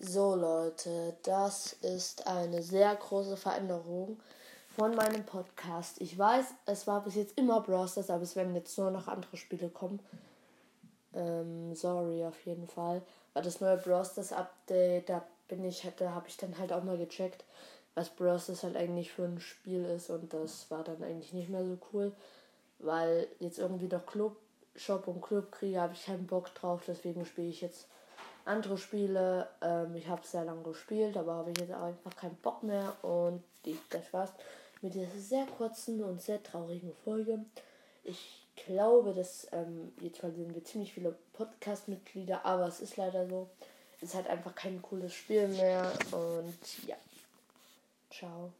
So Leute, das ist eine sehr große Veränderung von meinem Podcast. Ich weiß, es war bis jetzt immer Brosters, aber es werden jetzt nur noch andere Spiele kommen. Ähm, sorry auf jeden Fall. Weil das neue Brosters Update, da bin ich, da habe ich dann halt auch mal gecheckt, was Brosters halt eigentlich für ein Spiel ist und das war dann eigentlich nicht mehr so cool, weil jetzt irgendwie noch Club Shop und Club kriege, habe ich keinen Bock drauf, deswegen spiele ich jetzt andere Spiele. Ähm, ich habe sehr lange gespielt, aber habe ich jetzt einfach keinen Bock mehr. Und die, das war's mit dieser sehr kurzen und sehr traurigen Folge. Ich glaube, dass ähm, jetzt verlieren wir ziemlich viele Podcast-Mitglieder, aber es ist leider so. Es halt einfach kein cooles Spiel mehr. Und ja. Ciao.